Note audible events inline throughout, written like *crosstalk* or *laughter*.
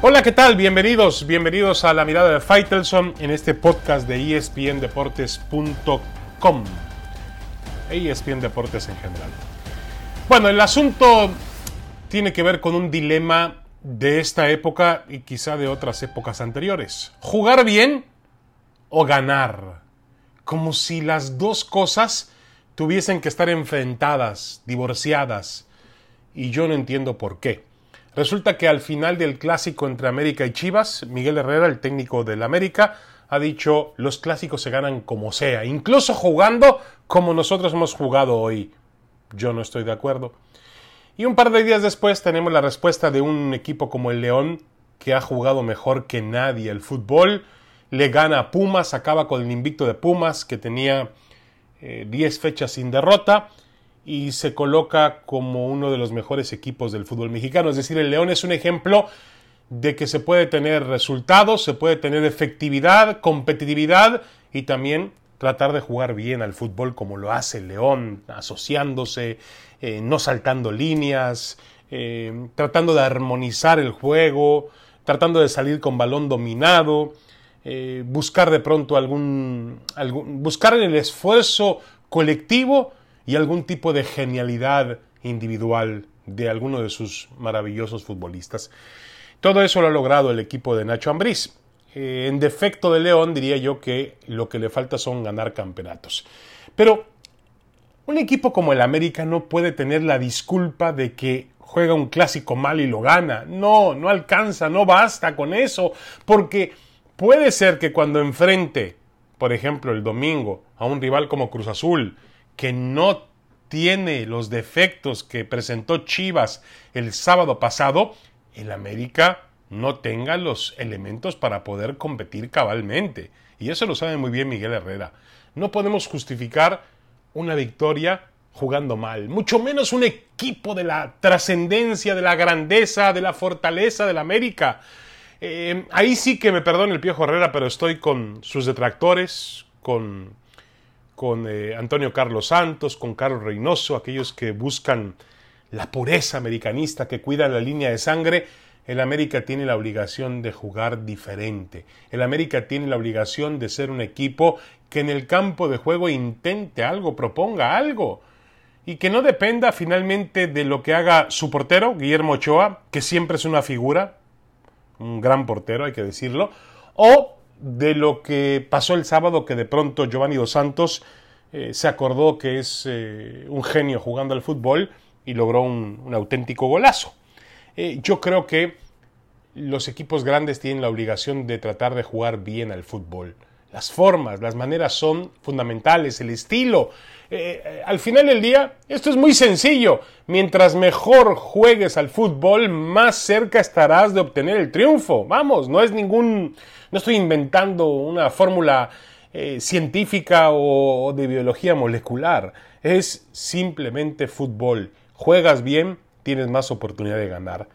Hola, ¿qué tal? Bienvenidos, bienvenidos a la mirada de Faitelson en este podcast de espndeportes.com. ESPN Deportes en general. Bueno, el asunto tiene que ver con un dilema de esta época y quizá de otras épocas anteriores. Jugar bien o ganar. Como si las dos cosas tuviesen que estar enfrentadas, divorciadas. Y yo no entiendo por qué. Resulta que al final del clásico entre América y Chivas, Miguel Herrera, el técnico del América, ha dicho los clásicos se ganan como sea, incluso jugando como nosotros hemos jugado hoy. Yo no estoy de acuerdo. Y un par de días después tenemos la respuesta de un equipo como el León, que ha jugado mejor que nadie el fútbol, le gana a Pumas, acaba con el invicto de Pumas, que tenía 10 eh, fechas sin derrota, y se coloca como uno de los mejores equipos del fútbol mexicano. Es decir, el León es un ejemplo de que se puede tener resultados, se puede tener efectividad, competitividad y también tratar de jugar bien al fútbol como lo hace el León, asociándose, eh, no saltando líneas, eh, tratando de armonizar el juego, tratando de salir con balón dominado, eh, buscar de pronto algún, algún, buscar el esfuerzo colectivo y algún tipo de genialidad individual de alguno de sus maravillosos futbolistas. Todo eso lo ha logrado el equipo de Nacho Ambriz. Eh, en defecto de León diría yo que lo que le falta son ganar campeonatos. Pero un equipo como el América no puede tener la disculpa de que juega un clásico mal y lo gana. No, no alcanza, no basta con eso, porque puede ser que cuando enfrente, por ejemplo, el domingo a un rival como Cruz Azul, que no tiene los defectos que presentó Chivas el sábado pasado, el América no tenga los elementos para poder competir cabalmente. Y eso lo sabe muy bien Miguel Herrera. No podemos justificar una victoria jugando mal, mucho menos un equipo de la trascendencia, de la grandeza, de la fortaleza del América. Eh, ahí sí que me perdone el Piojo Herrera, pero estoy con sus detractores, con con eh, Antonio Carlos Santos, con Carlos Reynoso, aquellos que buscan la pureza americanista, que cuidan la línea de sangre, el América tiene la obligación de jugar diferente. El América tiene la obligación de ser un equipo que en el campo de juego intente algo, proponga algo. Y que no dependa finalmente de lo que haga su portero, Guillermo Ochoa, que siempre es una figura, un gran portero, hay que decirlo, o de lo que pasó el sábado, que de pronto Giovanni Dos Santos eh, se acordó que es eh, un genio jugando al fútbol y logró un, auténtico golazo. Eh, yo creo que los equipos grandes tienen la obligación de tratar de jugar bien al fútbol. Las formas, las maneras son fundamentales, el estilo. al final del día, esto es muy sencillo. Mientras mejor juegues al fútbol, más cerca estarás de obtener el triunfo. Vamos, no es ningún no estoy inventando una fórmula eh, científica o de biología molecular. Es simplemente fútbol. Juegas bien, tienes más oportunidad de ganar.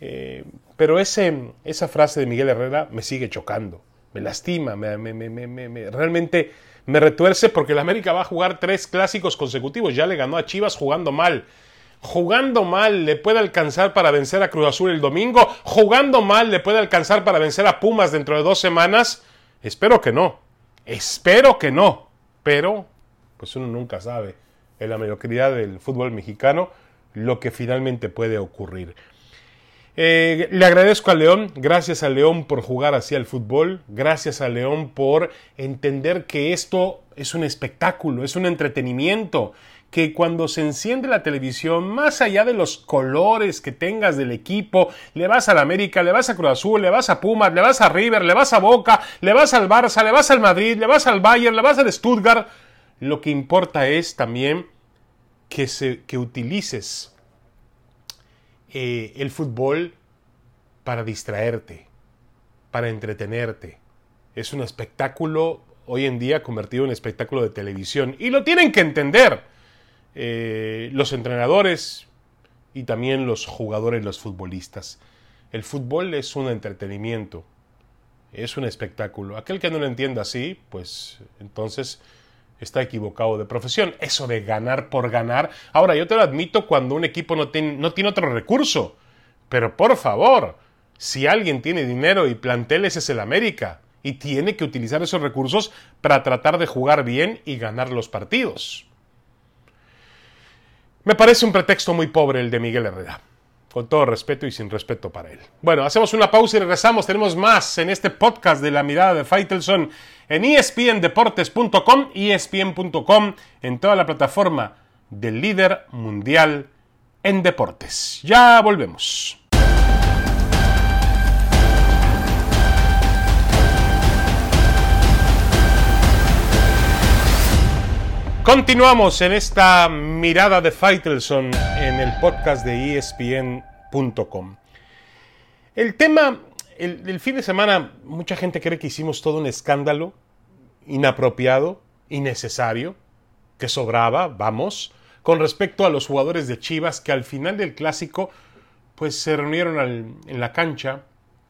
Eh, pero ese, esa frase de Miguel Herrera me sigue chocando, me lastima, me, realmente me retuerce porque el América va a jugar tres clásicos consecutivos. Ya le ganó a Chivas jugando mal jugando mal le puede alcanzar para vencer a Cruz Azul el domingo, jugando mal le puede alcanzar para vencer a Pumas dentro de dos semanas. Espero que no, espero que no, pero pues uno nunca sabe en la mediocridad del fútbol mexicano lo que finalmente puede ocurrir. Eh, le agradezco a León, gracias a León por jugar así al fútbol, gracias a León por entender que esto es un espectáculo, es un entretenimiento que cuando se enciende la televisión, más allá de los colores que tengas del equipo, le vas a la América, le vas a Cruz Azul, le vas a Pumas, le vas a River, le vas a Boca, le vas al Barça, le vas al Madrid, le vas al Bayern, le vas al Stuttgart, lo que importa es también que, se, que utilices eh, el fútbol para distraerte, para entretenerte. Es un espectáculo hoy en día convertido en espectáculo de televisión y lo tienen que entender eh, los entrenadores y también los jugadores, los futbolistas. El fútbol es un entretenimiento, es un espectáculo. Aquel que no lo entienda así, pues entonces está equivocado de profesión. Eso de ganar por ganar. Ahora, yo te lo admito cuando un equipo no tiene, no tiene otro recurso. Pero por favor, Si alguien tiene dinero y planteles es el América y tiene que utilizar esos recursos para tratar de jugar bien y ganar los partidos. Me parece un pretexto muy pobre el de Miguel Herrera. Con todo respeto y sin respeto para él. Bueno, hacemos una pausa y regresamos. Tenemos más en este podcast de la mirada de Faitelson en espndeportes.com, espn.com, en toda la plataforma del líder mundial en deportes. Ya volvemos. Continuamos en esta mirada de Faitelson en el podcast de ESPN.com. El tema, el, fin de semana, mucha gente cree que hicimos todo un escándalo inapropiado, innecesario, que sobraba, vamos, con respecto a los jugadores de Chivas que al final del clásico, pues se reunieron en la cancha,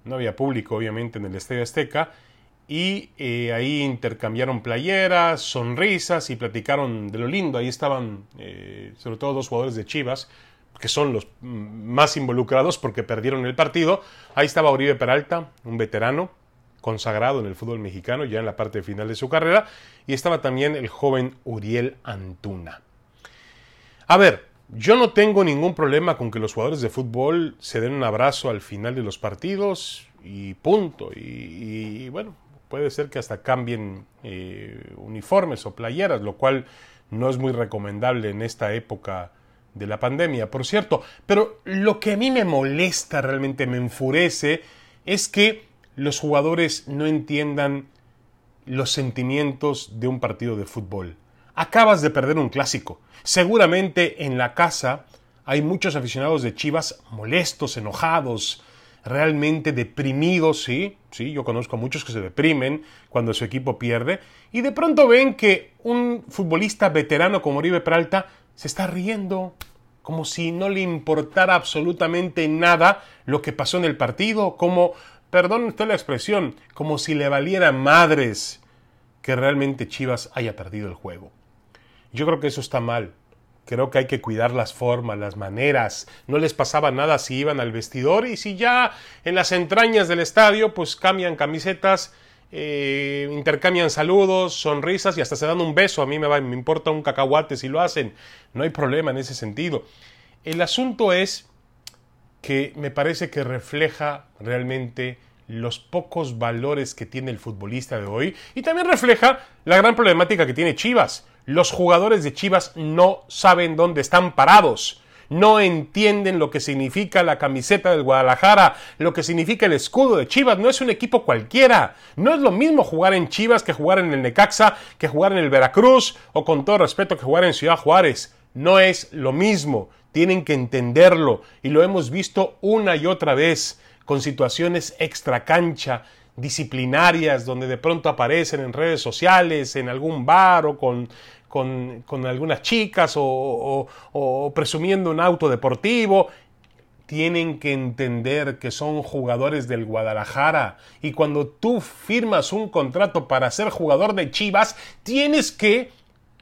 no había público obviamente en el Estadio Azteca, y eh, ahí intercambiaron playeras, sonrisas y platicaron de lo lindo. Ahí estaban eh, sobre todo dos jugadores de Chivas, que son los más involucrados porque perdieron el partido. Ahí estaba Uribe Peralta, un veterano consagrado en el fútbol mexicano, ya en la parte final de su carrera, y estaba también el joven Uriel Antuna. A ver, yo no tengo ningún problema con que los jugadores de fútbol se den un abrazo al final de los partidos y punto. y bueno, puede ser que hasta cambien eh, uniformes o playeras, lo cual no es muy recomendable en esta época de la pandemia, por cierto. Pero lo que a mí me molesta, realmente me enfurece, es que los jugadores no entiendan los sentimientos de un partido de fútbol. Acabas de perder un clásico. Seguramente en la casa hay muchos aficionados de Chivas molestos, enojados, realmente deprimidos, sí, sí, yo conozco a muchos que se deprimen cuando su equipo pierde, y de pronto ven que un futbolista veterano como Oribe Peralta se está riendo, como si no le importara absolutamente nada lo que pasó en el partido, como, perdón usted la expresión, como si le valiera madres que realmente Chivas haya perdido el juego. Yo creo que eso está mal. Creo que hay que cuidar las formas, las maneras. No les pasaba nada si iban al vestidor y si ya en las entrañas del estadio pues cambian camisetas, eh, intercambian saludos, sonrisas y hasta se dan un beso. A mí me, va, me importa un cacahuate si lo hacen. No hay problema en ese sentido. El asunto es que me parece que refleja realmente los pocos valores que tiene el futbolista de hoy y también refleja la gran problemática que tiene Chivas los jugadores de Chivas no saben dónde están parados. No entienden lo que significa la camiseta del Guadalajara, lo que significa el escudo de Chivas. No es un equipo cualquiera. No es lo mismo jugar en Chivas que jugar en el Necaxa, que jugar en el Veracruz o con todo respeto que jugar en Ciudad Juárez. No es lo mismo. Tienen que entenderlo y lo hemos visto una y otra vez con situaciones extra cancha disciplinarias donde de pronto aparecen en redes sociales, en algún bar o con con, algunas chicas o, presumiendo un auto deportivo tienen que entender que son jugadores del Guadalajara y cuando tú firmas un contrato para ser jugador de Chivas, tienes que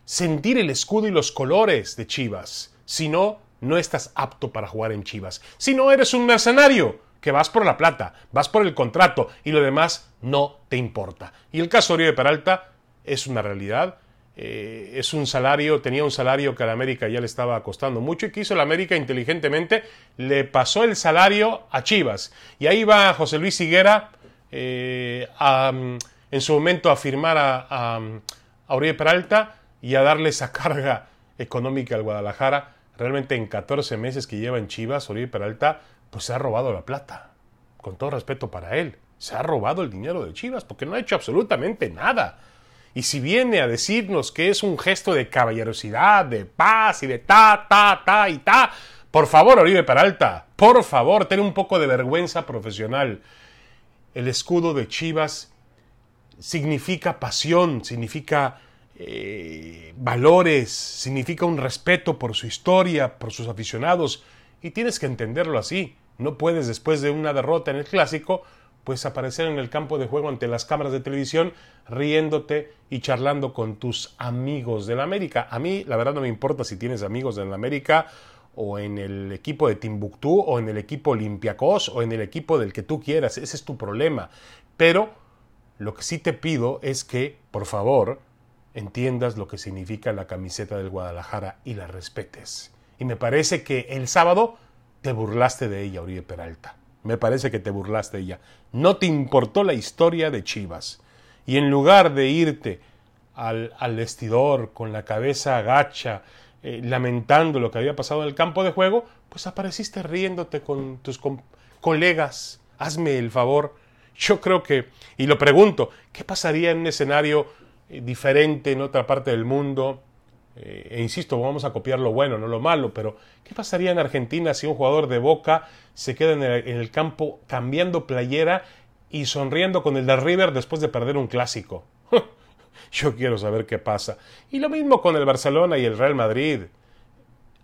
sentir el escudo y los colores de Chivas. Si no, no estás apto para jugar en Chivas. Si no, eres un mercenario que vas por la plata, vas por el contrato y lo demás no te importa. Y el caso de Peralta es una realidad eh, es un salario, tenía un salario que a la América ya le estaba costando mucho y que hizo la América inteligentemente, le pasó el salario a Chivas. Y ahí va José Luis Higuera eh, en su momento a firmar a, a, a Peralta y a darle esa carga económica al Guadalajara. Realmente en 14 meses que lleva en Chivas, Oribe Peralta, pues se ha robado la plata. Con todo respeto para él, se ha robado el dinero de Chivas porque no ha hecho absolutamente nada. Y si viene a decirnos que es un gesto de caballerosidad, de paz y de ta, ta, ta y ta, por favor, Oribe Peralta, por favor, ten un poco de vergüenza profesional. El escudo de Chivas significa pasión, significa eh, valores, significa un respeto por su historia, por sus aficionados, y tienes que entenderlo así. No puedes, después de una derrota en el clásico, pues aparecer en el campo de juego ante las cámaras de televisión riéndote y charlando con tus amigos de la América. A mí, la verdad, no me importa si tienes amigos de la América o en el equipo de Timbuktu o en el equipo Olympiacos o en el equipo del que tú quieras, ese es tu problema. Pero lo que sí te pido es que, por favor, entiendas lo que significa la camiseta del Guadalajara y la respetes. Y me parece que el sábado te burlaste de ella, Uribe Peralta. Me parece que te burlaste de ella. No te importó la historia de Chivas. Y en lugar de irte al, vestidor con la cabeza agacha, eh, lamentando lo que había pasado en el campo de juego, pues apareciste riéndote con tus colegas. Hazme el favor. Yo creo que, y lo pregunto, ¿qué pasaría en un escenario eh, diferente en otra parte del mundo? Eh, e insisto, vamos a copiar lo bueno, no lo malo, pero ¿qué pasaría en Argentina si un jugador de Boca se queda en el, campo cambiando playera y sonriendo con el de River después de perder un clásico? *laughs* Yo quiero saber qué pasa. Y lo mismo con el Barcelona y el Real Madrid.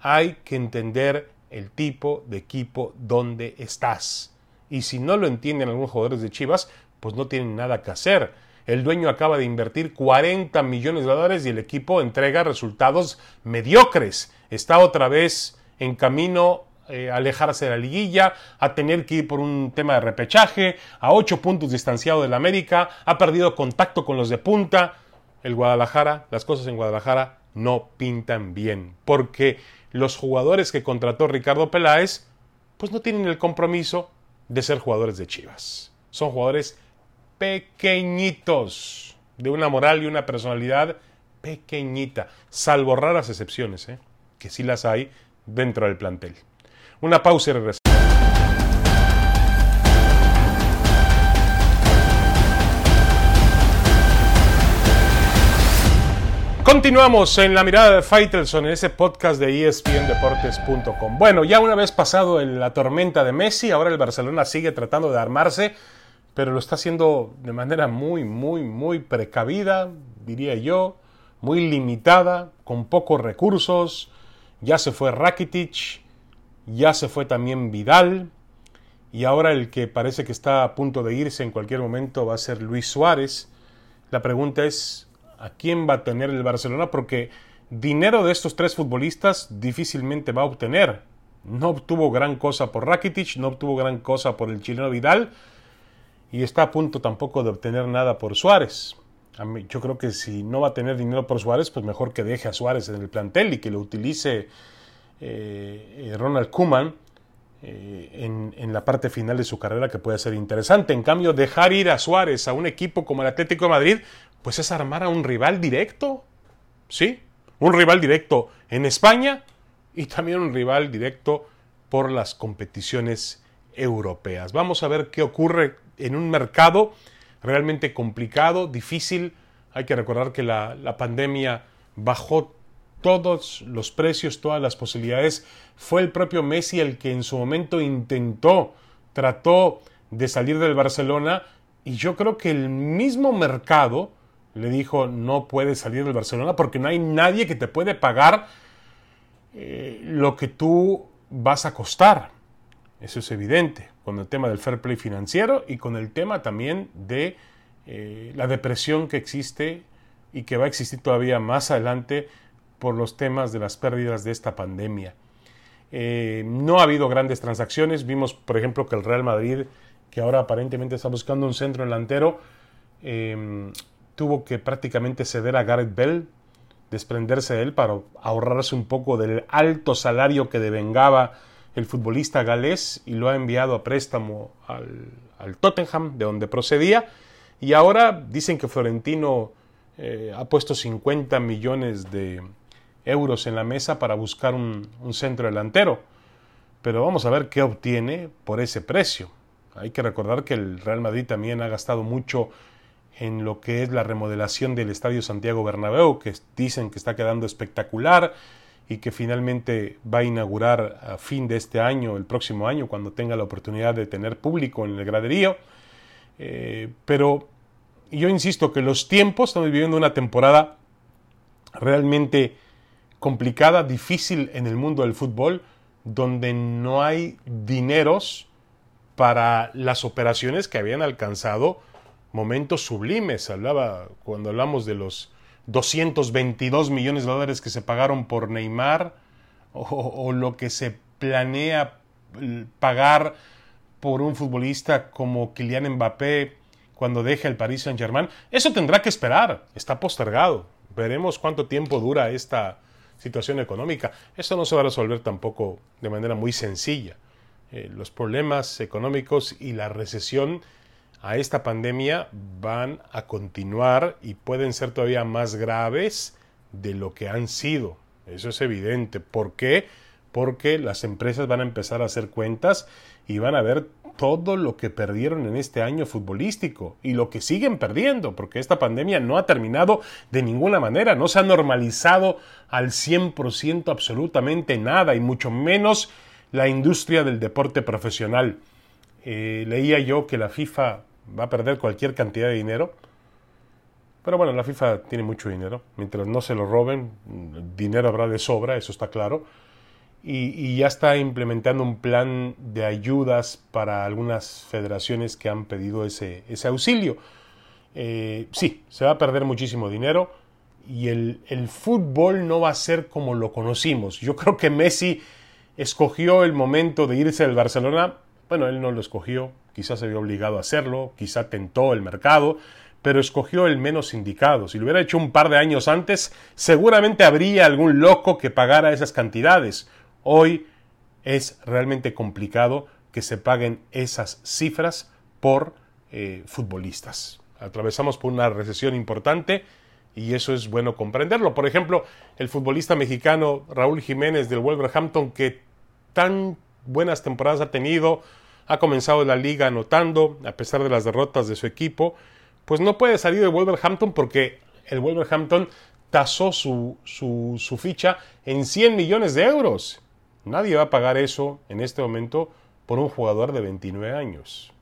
Hay que entender el tipo de equipo donde estás. Y si no lo entienden algunos jugadores de Chivas, pues no tienen nada que hacer el dueño acaba de invertir 40 millones de dólares y el equipo entrega resultados mediocres. Está otra vez en camino eh, a alejarse de la liguilla, a tener que ir por un tema de repechaje, a ocho puntos distanciado del América, ha perdido contacto con los de punta. El Guadalajara, las cosas en Guadalajara no pintan bien, porque los jugadores que contrató Ricardo Peláez, pues no tienen el compromiso de ser jugadores de Chivas. Son jugadores pequeñitos, de una moral y una personalidad pequeñita, salvo raras excepciones, ¿eh? que sí las hay dentro del plantel. Una pausa y regresamos. Continuamos en la mirada de Faitelson en ese podcast de espndeportes.com. Bueno, ya una vez pasado la tormenta de Messi, ahora el Barcelona sigue tratando de armarse pero lo está haciendo de manera muy, muy, muy precavida, diría yo, muy limitada, con pocos recursos. Ya se fue Rakitic, ya se fue también Vidal, y ahora el que parece que está a punto de irse en cualquier momento va a ser Luis Suárez. La pregunta es, ¿a quién va a tener el Barcelona? Porque dinero de estos tres futbolistas difícilmente va a obtener. No obtuvo gran cosa por Rakitic, no obtuvo gran cosa por el chileno Vidal, y está a punto tampoco de obtener nada por Suárez. yo creo que si no va a tener dinero por Suárez, pues mejor que deje a Suárez en el plantel y que lo utilice eh, Ronald Kuman eh, en, en, la parte final de su carrera que puede ser interesante. En cambio, dejar ir a Suárez a un equipo como el Atlético de Madrid, pues es armar a un rival directo. ¿Sí? Un rival directo en España y también un rival directo por las competiciones europeas. Vamos a ver qué ocurre en un mercado realmente complicado, difícil. Hay que recordar que la, pandemia bajó todos los precios, todas las posibilidades. Fue el propio Messi el que en su momento intentó, trató de salir del Barcelona y yo creo que el mismo mercado le dijo no puedes salir del Barcelona porque no hay nadie que te puede pagar eh, lo que tú vas a costar. Eso es evidente, con el tema del fair play financiero y con el tema también de eh, la depresión que existe y que va a existir todavía más adelante por los temas de las pérdidas de esta pandemia. Eh, no ha habido grandes transacciones. Vimos, por ejemplo, que el Real Madrid, que ahora aparentemente está buscando un centro delantero, em, tuvo que prácticamente ceder a Gareth Bell, desprenderse de él para ahorrarse un poco del alto salario que devengaba el futbolista galés y lo ha enviado a préstamo al, Tottenham, de donde procedía. Y ahora dicen que Florentino eh, ha puesto 50 millones de euros en la mesa para buscar un, un centro delantero. Pero vamos a ver qué obtiene por ese precio. Hay que recordar que el Real Madrid también ha gastado mucho en lo que es la remodelación del Estadio Santiago Bernabéu, que dicen que está quedando espectacular y que finalmente va a inaugurar a fin de este año, el próximo año, cuando tenga la oportunidad de tener público en el graderío. Eh, pero yo insisto que los tiempos, estamos viviendo una temporada realmente complicada, difícil en el mundo del fútbol, donde no hay dineros para las operaciones que habían alcanzado momentos sublimes. Hablaba, cuando hablamos de los 222 millones de dólares que se pagaron por Neymar o, lo que se planea pagar por un futbolista como Kylian Mbappé cuando deje el Paris Saint-Germain, eso tendrá que esperar, está postergado. Veremos cuánto tiempo dura esta situación económica. Eso no se va a resolver tampoco de manera muy sencilla. Eh, los problemas económicos y la recesión a esta pandemia van a continuar y pueden ser todavía más graves de lo que han sido. Eso es evidente. ¿Por qué? Porque las empresas van a empezar a hacer cuentas y van a ver todo lo que perdieron en este año futbolístico y lo que siguen perdiendo, porque esta pandemia no ha terminado de ninguna manera, no se ha normalizado al 100% absolutamente nada y mucho menos la industria del deporte profesional. Eh, leía yo que la FIFA va a perder cualquier cantidad de dinero, pero bueno, la FIFA tiene mucho dinero, mientras no se lo roben, dinero habrá de sobra, eso está claro y, ya está implementando un plan de ayudas para algunas federaciones que han pedido ese, ese auxilio. Eh, sí, se va a perder muchísimo dinero y el, el, fútbol no va a ser como lo conocimos. Yo creo que Messi escogió el momento de irse del Barcelona. Bueno, él no lo escogió, quizás se vio obligado a hacerlo, quizá tentó el mercado, pero escogió el menos indicado. Si lo hubiera hecho un par de años antes, seguramente habría algún loco que pagara esas cantidades Hoy es realmente complicado que se paguen esas cifras por eh, futbolistas. Atravesamos por una recesión importante y eso es bueno comprenderlo. Por ejemplo, el futbolista mexicano Raúl Jiménez del Wolverhampton, que tan buenas temporadas ha tenido, ha comenzado la liga anotando, a pesar de las derrotas de su equipo, pues no puede salir de Wolverhampton porque el Wolverhampton tasó su, su, su ficha en 100 millones de euros. Nadie va a pagar eso en este momento por un jugador de 29 años.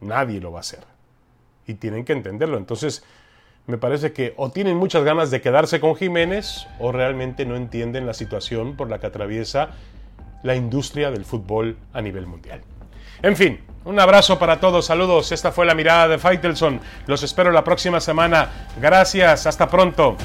Nadie lo va a hacer. Y tienen que entenderlo. Entonces, me parece que o tienen muchas ganas de quedarse con Jiménez o realmente no entienden la situación por la que atraviesa la industria del fútbol a nivel mundial. En fin, un abrazo para todos, saludos. Esta fue la mirada de Faitelson. Los espero la próxima semana. Gracias, hasta pronto.